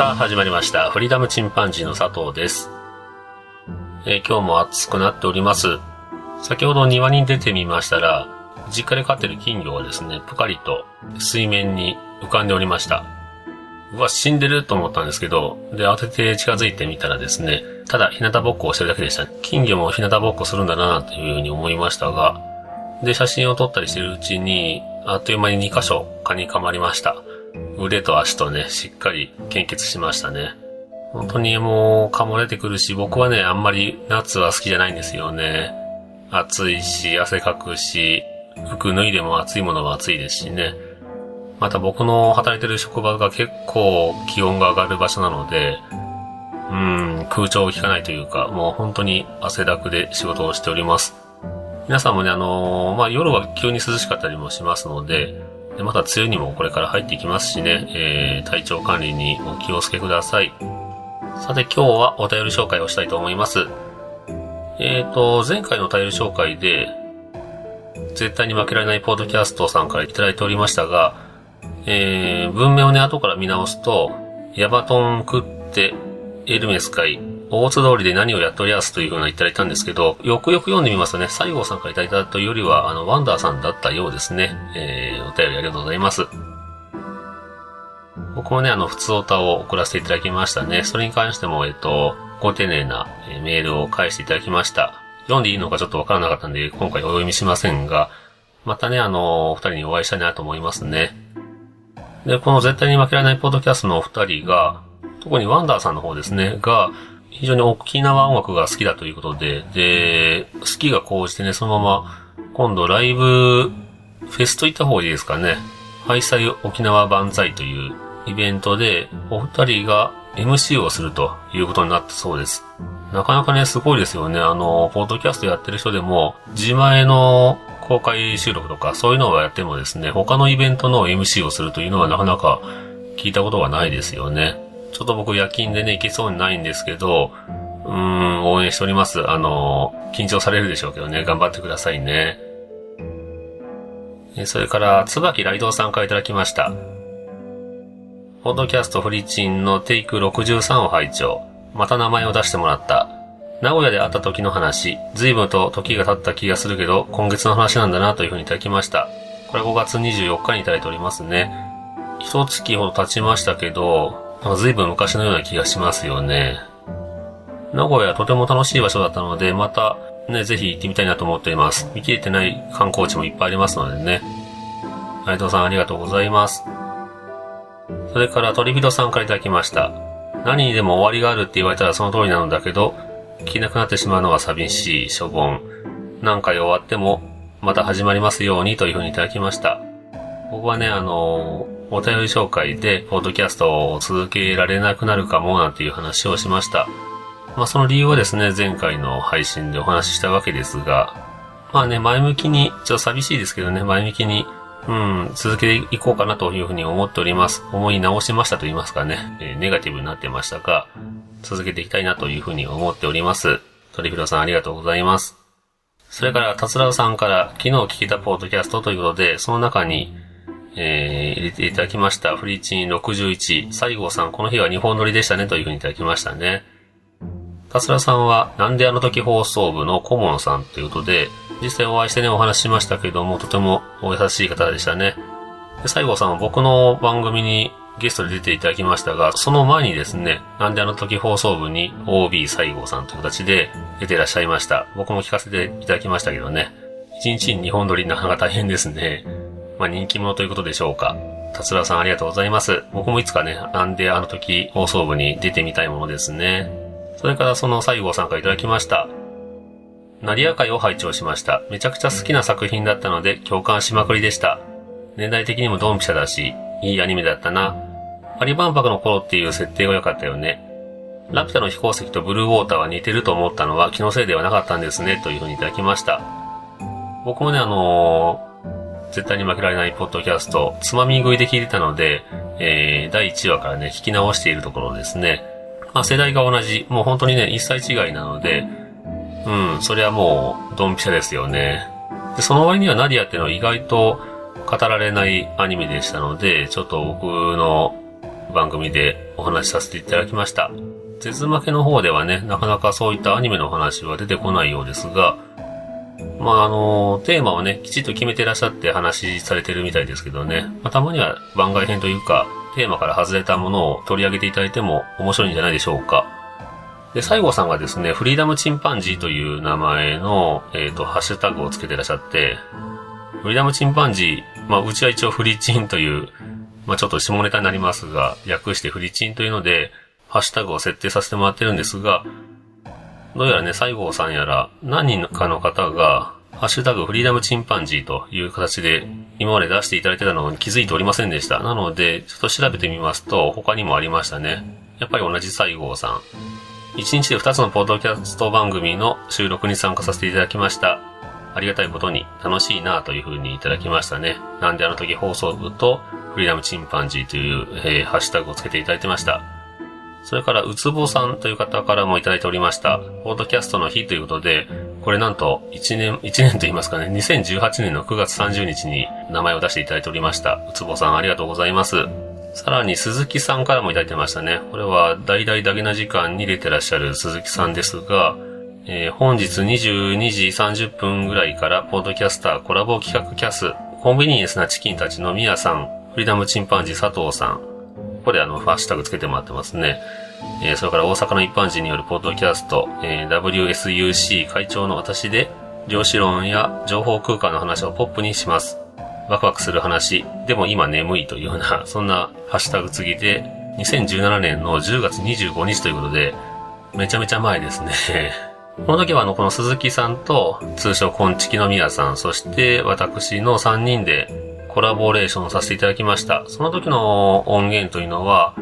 さあ始まりました。フリーダムチンパンジーの佐藤です。えー今日も暑くなっております。先ほど庭に出てみましたら、実家で飼ってる金魚がですね、ぷかりと水面に浮かんでおりました。うわ、死んでると思ったんですけど、で、慌てて近づいてみたらですね、ただ日向ぼっこをしてるだけでした。金魚も日向ぼっこするんだなというふうに思いましたが、で、写真を撮ったりしてるうちに、あっという間に2箇所蚊に噛まれました。腕と足とね、しっかり献血しましたね。本当にもう噛まれてくるし、僕はね、あんまり夏は好きじゃないんですよね。暑いし、汗かくし、服脱いでも暑いものは暑いですしね。また僕の働いてる職場が結構気温が上がる場所なので、うん、空調を効かないというか、もう本当に汗だくで仕事をしております。皆さんもね、あのーまあ、夜は急に涼しかったりもしますので、でまた梅雨にもこれから入っていきますしね、えー、体調管理にお気をつけください。さて今日はお便り紹介をしたいと思います。えーと、前回のお便り紹介で、絶対に負けられないポッドキャストさんからいただいておりましたが、えー、文面をね、後から見直すと、ヤバトン食って、エルメス会、大津通りで何をやっておりやすというふうないただいたんですけど、よくよく読んでみますとね、西郷さんからいただいたというよりは、あの、ワンダーさんだったようですね。えー、お便りありがとうございます。僕もね、あの、普通オタを送らせていただきましたね。それに関しても、えっと、ご丁寧なメールを返していただきました。読んでいいのかちょっとわからなかったんで、今回お読みしませんが、またね、あの、お二人にお会いしたいなと思いますね。で、この絶対に負けられないポッドキャストのお二人が、特にワンダーさんの方ですね、が、非常に沖縄音楽が好きだということで、で、好きが高じてね、そのまま、今度ライブ、フェスといった方がいいですかね。ハイサイ沖縄万歳というイベントで、お二人が MC をするということになったそうです。なかなかね、すごいですよね。あの、ポッドキャストやってる人でも、自前の公開収録とか、そういうのをやってもですね、他のイベントの MC をするというのはなかなか聞いたことがないですよね。ちょっと僕夜勤でね、行けそうにないんですけど、うーん、応援しております。あの、緊張されるでしょうけどね、頑張ってくださいね。えそれから、椿ライドウさんからいただきました。ポッドキャストフリチンのテイク63を拝聴。また名前を出してもらった。名古屋で会った時の話、随分と時が経った気がするけど、今月の話なんだなというふうにいただきました。これ5月24日にいただいておりますね。一月ほど経ちましたけど、なんか随分昔のような気がしますよね。名古屋とても楽しい場所だったので、またね、ぜひ行ってみたいなと思っています。見切れてない観光地もいっぱいありますのでね。内藤さんありがとうございます。それから鳥人さんからいただきました。何にでも終わりがあるって言われたらその通りなのだけど、聞けなくなってしまうのは寂しい、しょぼん。何回終わっても、また始まりますようにというふうにいただきました。僕はね、あのお便り紹介で、ポッドキャストを続けられなくなるかもなんていう話をしました。まあその理由はですね、前回の配信でお話ししたわけですが、まあね、前向きに、ちょっと寂しいですけどね、前向きに、うん、続けていこうかなというふうに思っております。思い直しましたと言いますかね、えーネガティブになってましたが、続けていきたいなというふうに思っております。鳥広さんありがとうございます。それから、達郎さんから、昨日聞けたポッドキャストということで、その中に、えー入れていただきました。フリーチン61、西郷さん、この日は日本撮りでしたねというふうにいただきましたね。達郎さんは、なんであの時放送部の顧問さんということで、実際お会いしてね、お話ししましたけども、とてもお優しい方でしたね。で西郷さんは僕の番組にゲストで出ていただきましたが、その前にですね、なんであの時放送部に OB 西郷さんという形で出ていらっしゃいました。僕も聞かせていただきましたけどね。一日に日本撮りなかなか大変ですね。まあ人気者ということでしょうか。達郎さんありがとうございます。僕もいつかね、なんであの時放送部に出てみたいものですね。それからその西郷さんからいただきました。成り会を拝聴しました。めちゃくちゃ好きな作品だったので共感しまくりでした。年代的にもドンピシャだし、いいアニメだったな。パリ万博の頃っていう設定が良かったよね。ラピュタの飛行石とブルーウォーターは似てると思ったのは気のせいではなかったんですね、というふうにいただきました。僕もね、あのー、絶対に負けられないポッドキャスト、つまみ食いで聞いてたので、えー、第1話からね、聞き直しているところですね。まあ世代が同じ、もう本当にね、一歳違いなので、うん、それはもう、ドンピシャですよね。で、その割にはナディアっていうのは意外と語られないアニメでしたので、ちょっと僕の番組でお話しさせていただきました。絶負けの方ではね、なかなかそういったアニメの話は出てこないようですが、まあ、あの、テーマをね、きちっと決めてらっしゃって話されてるみたいですけどね、まあ、たまには番外編というか、テーマから外れたものを取り上げていただいても面白いんじゃないでしょうか。で、西郷さんがですね、フリーダムチンパンジーという名前の、えっ、ー、と、ハッシュタグをつけてらっしゃって、フリーダムチンパンジー、まあ、うちは一応フリチンという、まあ、ちょっと下ネタになりますが、略してフリチンというので、ハッシュタグを設定させてもらってるんですが、どうやらね、西郷さんやら、何人かの方が、ハッシュタグフリーダムチンパンジーという形で今まで出していただいてたのに気づいておりませんでした。なので、ちょっと調べてみますと、他にもありましたね。やっぱり同じ西郷さん。1日で2つのポッドキャスト番組の収録に参加させていただきました。ありがたいことに楽しいなという風にいただきましたね。なんであの時放送部とフリーダムチンパンジーという、えー、ハッシュタグをつけていただいてました。それから、うつぼさんという方からもいただいておりました。ポードキャストの日ということで、これなんと1年、1年と言いますかね、2018年の9月30日に名前を出していただいておりました。うつぼさんありがとうございます。さらに鈴木さんからもいただいてましたね。これは大々だけな時間に出てらっしゃる鈴木さんですが、えー、本日22時30分ぐらいからポードキャスターコラボ企画キャス、コンビニエンスなチキンたちのミヤさん、フリーダムチンパンジー佐藤さん、こであの、ハッシュタグつけてもらってますね。えー、それから大阪の一般人によるポッドキャスト、えー、WSUC 会長の私で、量子論や情報空間の話をポップにします。ワクワクする話、でも今眠いというような、そんなハッシュタグ次で、2017年の10月25日ということで、めちゃめちゃ前ですね。この時はあの、この鈴木さんと、通称コンチキの宮さん、そして私の3人で、コラボレーションさせていただきました。その時の音源というのは、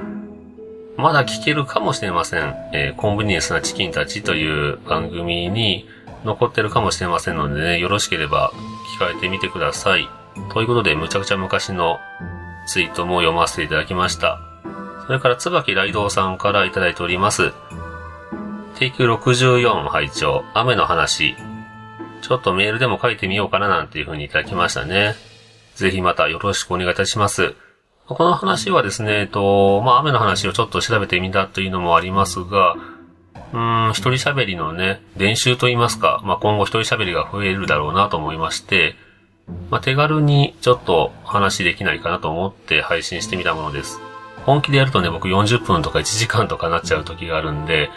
まだ聞けるかもしれません。えー、コンビニエンスなチキンたちという番組に残ってるかもしれませんのでね、よろしければ聞かれてみてください。ということで、むちゃくちゃ昔のツイートも読ませていただきました。それから、椿雷道さんからいただいております。テイク64拝聴雨の話。ちょっとメールでも書いてみようかななんていう風にいただきましたね。ぜひまたよろしくお願いいたします。この話はですね、えっと、まあ、雨の話をちょっと調べてみたというのもありますが、うーん、一人喋りのね、練習といいますか、まあ、今後一人喋りが増えるだろうなと思いまして、まあ、手軽にちょっと話できないかなと思って配信してみたものです。本気でやるとね、僕40分とか1時間とかなっちゃう時があるんで、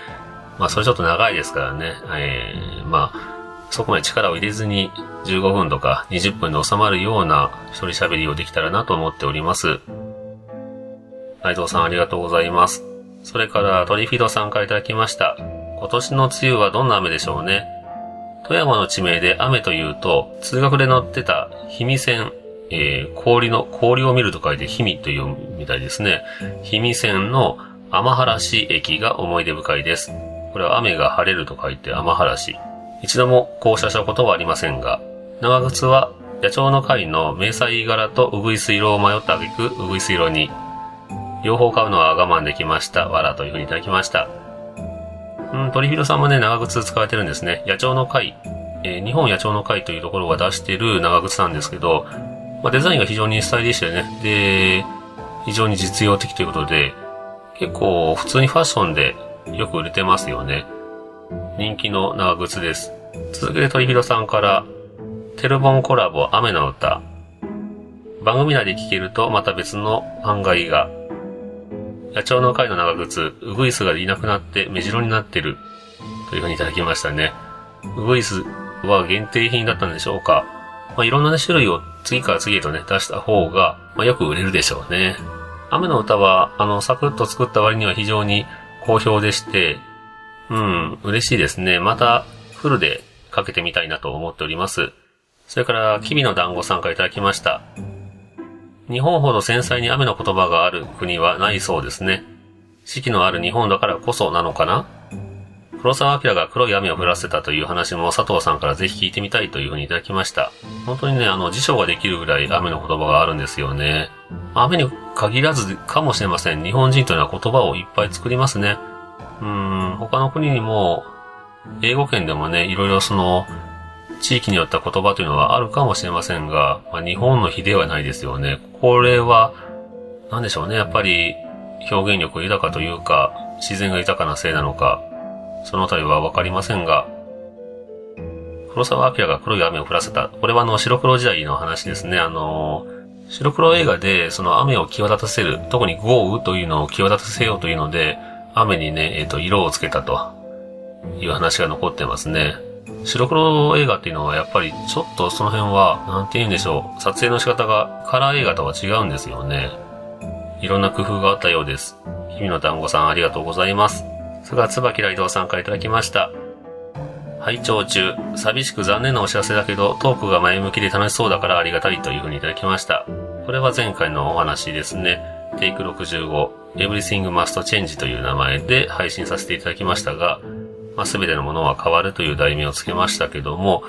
まあ、それちょっと長いですからね、えー、まあ、そこまで力を入れずに15分とか20分で収まるような一人喋りをできたらなと思っております。内藤さんありがとうございます。それからトリフィドさんからいただきました。今年の梅雨はどんな雨でしょうね？富山の地名で雨というと、通学で乗ってた氷見線、えー、氷の、氷を見ると書いて氷見というみたいですね。氷見線の天原市駅が思い出深いです。これは雨が晴れると書いて天原市。一度も降車したことはありませんが、長靴は野鳥の会の迷彩柄とうぐいす色を迷った挙句、うぐいす色に、両方買うのは我慢できました。わらというふうにいただきました。うん、鳥広さんもね、長靴使われてるんですね。野鳥の会、えー、日本野鳥の会というところが出してる長靴なんですけど、まあ、デザインが非常にスタイリッシュでね、で、非常に実用的ということで、結構普通にファッションでよく売れてますよね。人気の長靴です。続けて鳥広さんから、テルボンコラボ雨の歌。番組内で聴けるとまた別の案外が。野鳥の会の長靴、ウグイスがいなくなって目白になってる。というふうにいただきましたね。ウグイスは限定品だったんでしょうか。まあ、いろんな、ね、種類を次から次へとね、出した方が、まあ、よく売れるでしょうね。雨の歌は、あの、サクッと作った割には非常に好評でして、うん、嬉しいですね。また、フルでかけてみたいなと思っております。それから、キビの団子参加いただきました。日本ほど繊細に雨の言葉がある国はないそうですね。四季のある日本だからこそなのかな黒沢明が黒い雨を降らせたという話も佐藤さんからぜひ聞いてみたいというふうにいただきました。本当にね、あの、辞書ができるぐらい雨の言葉があるんですよね。雨に限らずかもしれません。日本人というのは言葉をいっぱい作りますね。うん、他の国にも、英語圏でもね、いろいろその、地域によった言葉というのはあるかもしれませんが、まあ、日本の比ではないですよね。これは、なんでしょうね。やっぱり、表現力豊かというか、自然が豊かなせいなのか、そのあたりはわかりませんが、黒沢明が黒い雨を降らせた。これはあの、白黒時代の話ですね。あの、白黒映画で、その雨を際立たせる、特に豪雨というのを際立たせようというので、雨にね、えっ、ー、と、色をつけたという話が残ってますね。白黒映画っていうのはやっぱりちょっとその辺は、なんて言うんでしょう。撮影の仕方がカラー映画とは違うんですよね。いろんな工夫があったようです。日々の団子さんありがとうございます。それから椿雷道さんからいただきました。拝聴中、寂しく残念なお知らせだけど、トークが前向きで楽しそうだからありがたいというふうにいただきました。これは前回のお話ですね。テイク65、Everything Must Change という名前で配信させていただきましたが、まあ、全てのものは変わるという題名をつけましたけども、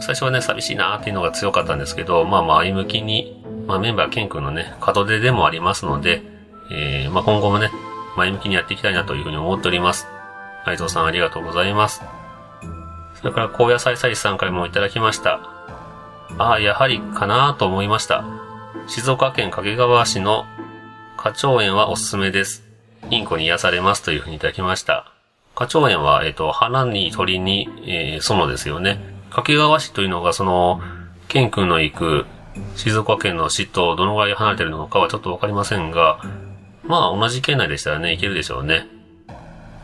最初はね、寂しいなーっていうのが強かったんですけど、まあ前向きに、まあメンバーケン君のね、門出でもありますので、えー、まあ今後もね、前向きにやっていきたいなというふうに思っております。内藤さんありがとうございます。それから高野菜菜さんからもいただきました。ああ、やはりかなと思いました。静岡県掛川市の花鳥園はおすすめです。インコに癒されますというふうにいただきました。花鳥園は、えっ、ー、と、花に鳥に、えー、園ですよね。掛川市というのが、その、県君の行く静岡県の市とどのぐらい離れてるのかはちょっとわかりませんが、まあ同じ県内でしたらね、行けるでしょうね。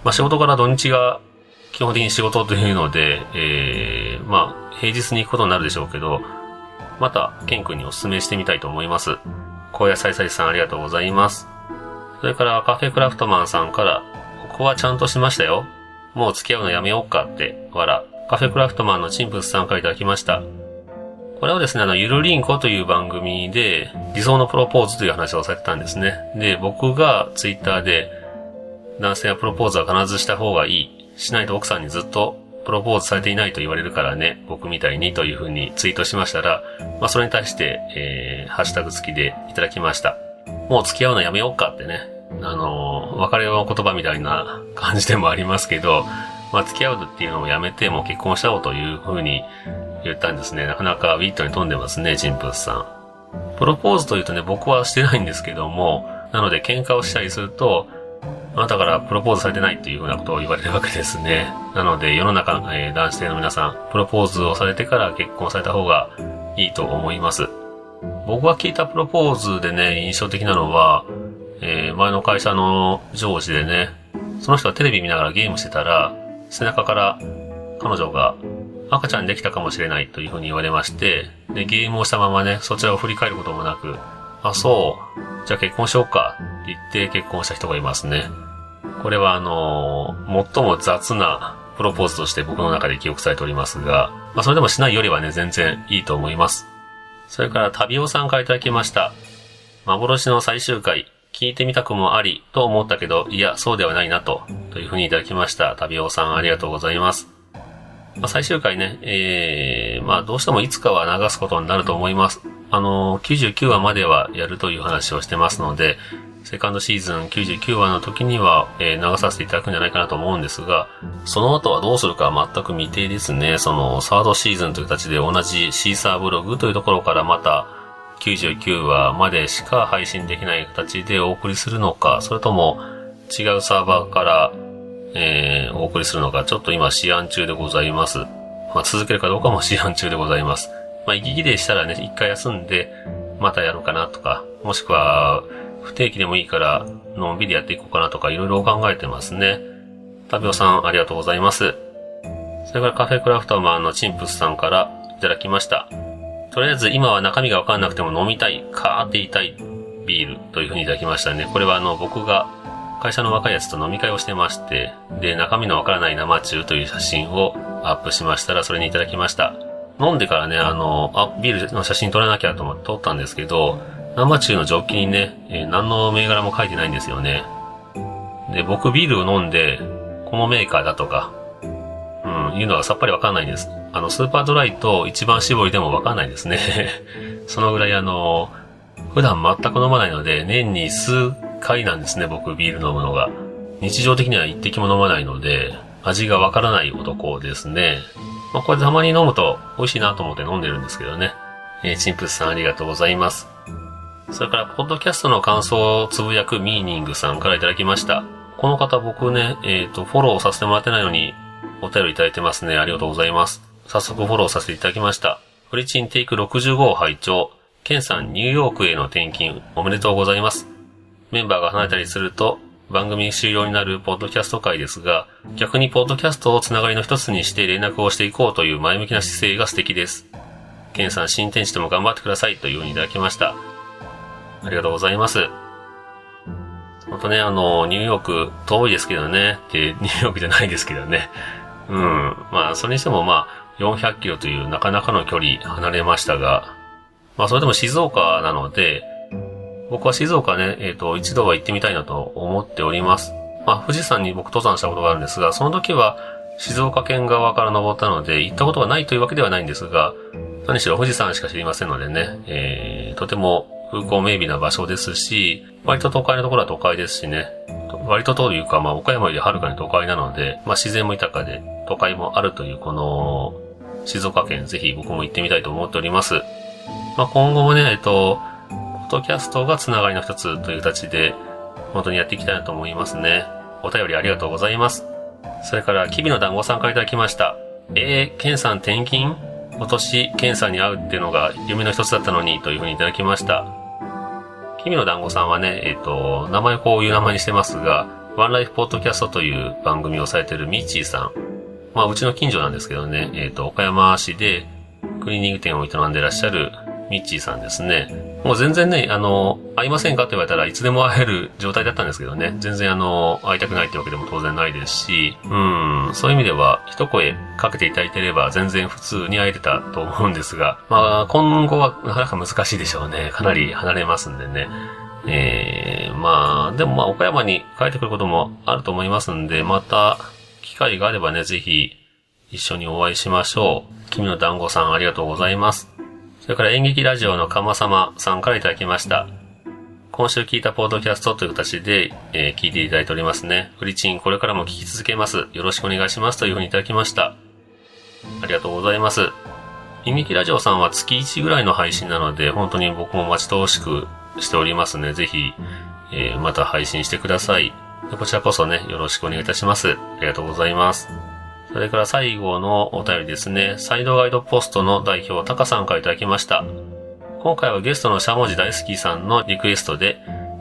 まあ仕事から土日が基本的に仕事というので、えー、まあ平日に行くことになるでしょうけど、また、ケン君にお勧めしてみたいと思います。高野菜菜さんありがとうございます。それからカフェクラフトマンさんから、ここはちゃんとしましたよ。もう付き合うのやめようかって、わら。カフェクラフトマンのチンプスさんからいただきました。これはですね、あの、ゆるりんこという番組で、理想のプロポーズという話をされてたんですね。で、僕がツイッターで、男性はプロポーズは必ずした方がいい。しないと奥さんにずっとプロポーズされていないと言われるからね、僕みたいにというふうにツイートしましたら、まあそれに対して、えー、ハッシュタグ付きでいただきました。もう付き合うのやめようかってね、あの、別れの言葉みたいな感じでもありますけど、まあ付き合うっていうのをやめて、もう結婚しちゃおうというふうに言ったんですね。なかなかウィットに飛んでますね、ジンプスさん。プロポーズというとね、僕はしてないんですけども、なので喧嘩をしたりすると、あなたからプロポーズされてないっていうふうなことを言われるわけですね。なので、世の中の、えー、男性の皆さん、プロポーズをされてから結婚された方がいいと思います。僕が聞いたプロポーズでね、印象的なのは、えー、前の会社の上司でね、その人はテレビ見ながらゲームしてたら、背中から彼女が赤ちゃんできたかもしれないというふうに言われまして、で、ゲームをしたままね、そちらを振り返ることもなく、あ、そう、じゃあ結婚しようかって言って結婚した人がいますね。これはあのー、最も雑なプロポーズとして僕の中で記憶されておりますが、まあそれでもしないよりはね、全然いいと思います。それから旅尾さんからいただきました。幻の最終回、聞いてみたくもありと思ったけど、いや、そうではないなと、というふうにいただきました。旅尾さんありがとうございます。まあ、最終回ね、えー、まあどうしてもいつかは流すことになると思います。あのー、99話まではやるという話をしてますので、セカンドシーズン99話の時には、えー、流させていただくんじゃないかなと思うんですが、その後はどうするか全く未定ですね。その、サードシーズンという形で同じシーサーブログというところからまた、99話までしか配信できない形でお送りするのか、それとも違うサーバーからえー、お送りするのか、ちょっと今試案中でございます。まあ、続けるかどうかも試案中でございます。まあ、息切れしたらね、一回休んで、またやろうかなとか、もしくは、不定期でもいいから、のんびりやっていこうかなとか、いろいろ考えてますね。タビオさん、ありがとうございます。それからカフェクラフトマンのチンプスさんからいただきました。とりあえず今は中身がわかんなくても飲みたい、カーって言いたいビールというふうにいただきましたね。これはあの、僕が会社の若いやつと飲み会をしてまして、で、中身のわからない生中という写真をアップしましたら、それにいただきました。飲んでからね、あの、あ、ビールの写真撮らなきゃと思って撮ったんですけど、生中のジョッキにね、えー、何の銘柄も書いてないんですよね。で、僕ビールを飲んで、このメーカーだとか、うん、いうのはさっぱりわかんないんです。あの、スーパードライと一番搾りでもわかんないですね。そのぐらいあの、普段全く飲まないので、年に数回なんですね、僕ビール飲むのが。日常的には一滴も飲まないので、味がわからない男ですね。まあ、これたまに飲むと美味しいなと思って飲んでるんですけどね。えー、チンプスさんありがとうございます。それから、ポッドキャストの感想をつぶやくミーニングさんからいただきました。この方僕ね、えっ、ー、と、フォローさせてもらってないのに、お便りいただいてますね。ありがとうございます。早速フォローさせていただきました。フリチンテイク65を拝聴。ケンさん、ニューヨークへの転勤、おめでとうございます。メンバーが離れたりすると、番組終了になるポッドキャスト会ですが、逆にポッドキャストをつながりの一つにして連絡をしていこうという前向きな姿勢が素敵です。ケンさん、新天地でも頑張ってくださいというふうにいただきました。ありがとうございます。ほんとね、あの、ニューヨーク遠いですけどね、ってニューヨークじゃないですけどね。うん。まあ、それにしてもまあ、400キロというなかなかの距離離れましたが、まあ、それでも静岡なので、僕は静岡ね、えっ、ー、と、一度は行ってみたいなと思っております。まあ、富士山に僕登山したことがあるんですが、その時は静岡県側から登ったので、行ったことがないというわけではないんですが、何しろ富士山しか知りませんのでね、えー、とても風光明媚な場所ですし、割と都会のところは都会ですしね、割とというか、まあ、岡山よりはるかに都会なので、まあ、自然も豊かで、都会もあるという、この、静岡県、ぜひ僕も行ってみたいと思っております。まあ、今後もね、えっと、ポッドキャストがつながりの一つという形で、本当にやっていきたいなと思いますね。お便りありがとうございます。それから、きびの団子さんからいただきました。えー、ケンさん転勤？今年、ケンさんに会うっていうのが夢の一つだったのにというふうにいただきました。君の団子さんはね、えっ、ー、と、名前こういう名前にしてますが、ワンライフポッドキャストという番組をされてるミッチーさん。まあ、うちの近所なんですけどね、えっ、ー、と、岡山市でクリーニング店を営んでらっしゃるミッチーさんですね。もう全然ね、あの、会いませんかって言われたらいつでも会える状態だったんですけどね。全然あの、会いたくないってわけでも当然ないですし、うん、そういう意味では一声かけていただいてれば全然普通に会えてたと思うんですが、まあ、今後はなかなか難しいでしょうね。かなり離れますんでね。えー、まあ、でもまあ、岡山に帰ってくることもあると思いますんで、また、機会があればね、ぜひ、一緒にお会いしましょう。君の団子さんありがとうございます。それから演劇ラジオのかまさまさんからいただきました。今週聞いたポードキャストという形で、えー、聞いていただいておりますね。フリチンこれからも聞き続けます。よろしくお願いしますというふうにいただきました。ありがとうございます。演劇ラジオさんは月1ぐらいの配信なので、本当に僕も待ち遠しくしておりますね。ぜひ、えー、また配信してください。こちらこそね、よろしくお願いいたします。ありがとうございます。それから最後のお便りですね。サイドガイドポストの代表、タカさんからいただきました。今回はゲストのしゃもじ大好きさんのリクエストで、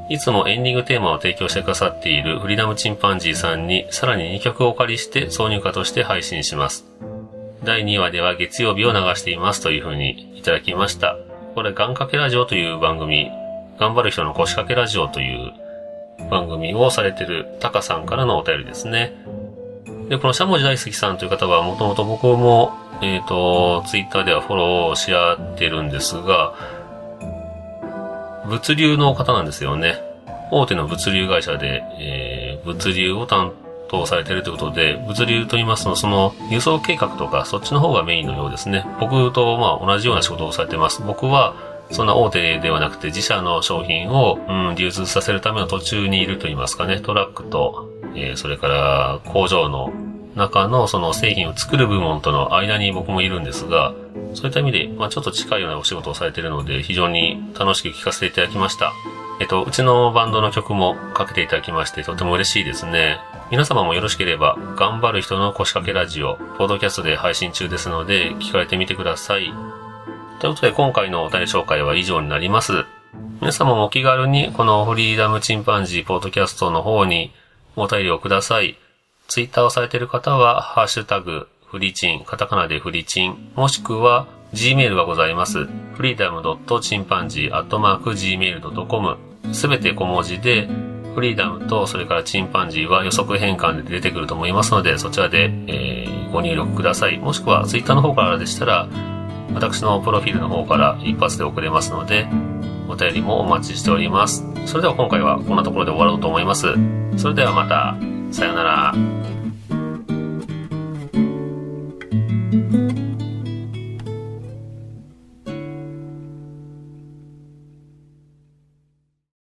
いつもエンディングテーマを提供してくださっているフリーダムチンパンジーさんにさらに2曲をお借りして挿入歌として配信します。第2話では月曜日を流していますというふうにいただきました。これ、願掛けラジオという番組、頑張る人の腰掛けラジオという番組をされているタカさんからのお便りですね。で、このしゃもじ大好きさんという方はもともと僕も、えっ、ー、と、ツイッターではフォローし合ってるんですが、物流の方なんですよね。大手の物流会社で、えー、物流を担当されてるということで、物流と言いますと、その輸送計画とか、そっちの方がメインのようですね。僕とまあ同じような仕事をされてます。僕は、そんな大手ではなくて自社の商品を、うん、流通させるための途中にいると言いますかね、トラックと、えー、それから工場の中のその製品を作る部門との間に僕もいるんですが、そういった意味で、まあちょっと近いようなお仕事をされているので、非常に楽しく聞かせていただきました。えっと、うちのバンドの曲もかけていただきまして、とても嬉しいですね。皆様もよろしければ、頑張る人の腰掛けラジオ、ポッドキャストで配信中ですので、聞かれてみてください。ということで、今回のお便り紹介は以上になります。皆様もお気軽に、このフリーダムチンパンジーポッドキャストの方にお便りをください。ツイッターをされている方は、ハッシュタグ、フリチン、カタカナでフリチン、もしくは、Gmail がございます。freedom.chimpanzee.gmail.com すべて小文字で、フリーダムとそれからチンパンジーは予測変換で出てくると思いますので、そちらで、えー、ご入力ください。もしくはツイッターの方からでしたら、私のプロフィールの方から一発で送れますので、お便りもお待ちしております。それでは今回はこんなところで終わろうと思います。それではまた、さようなら。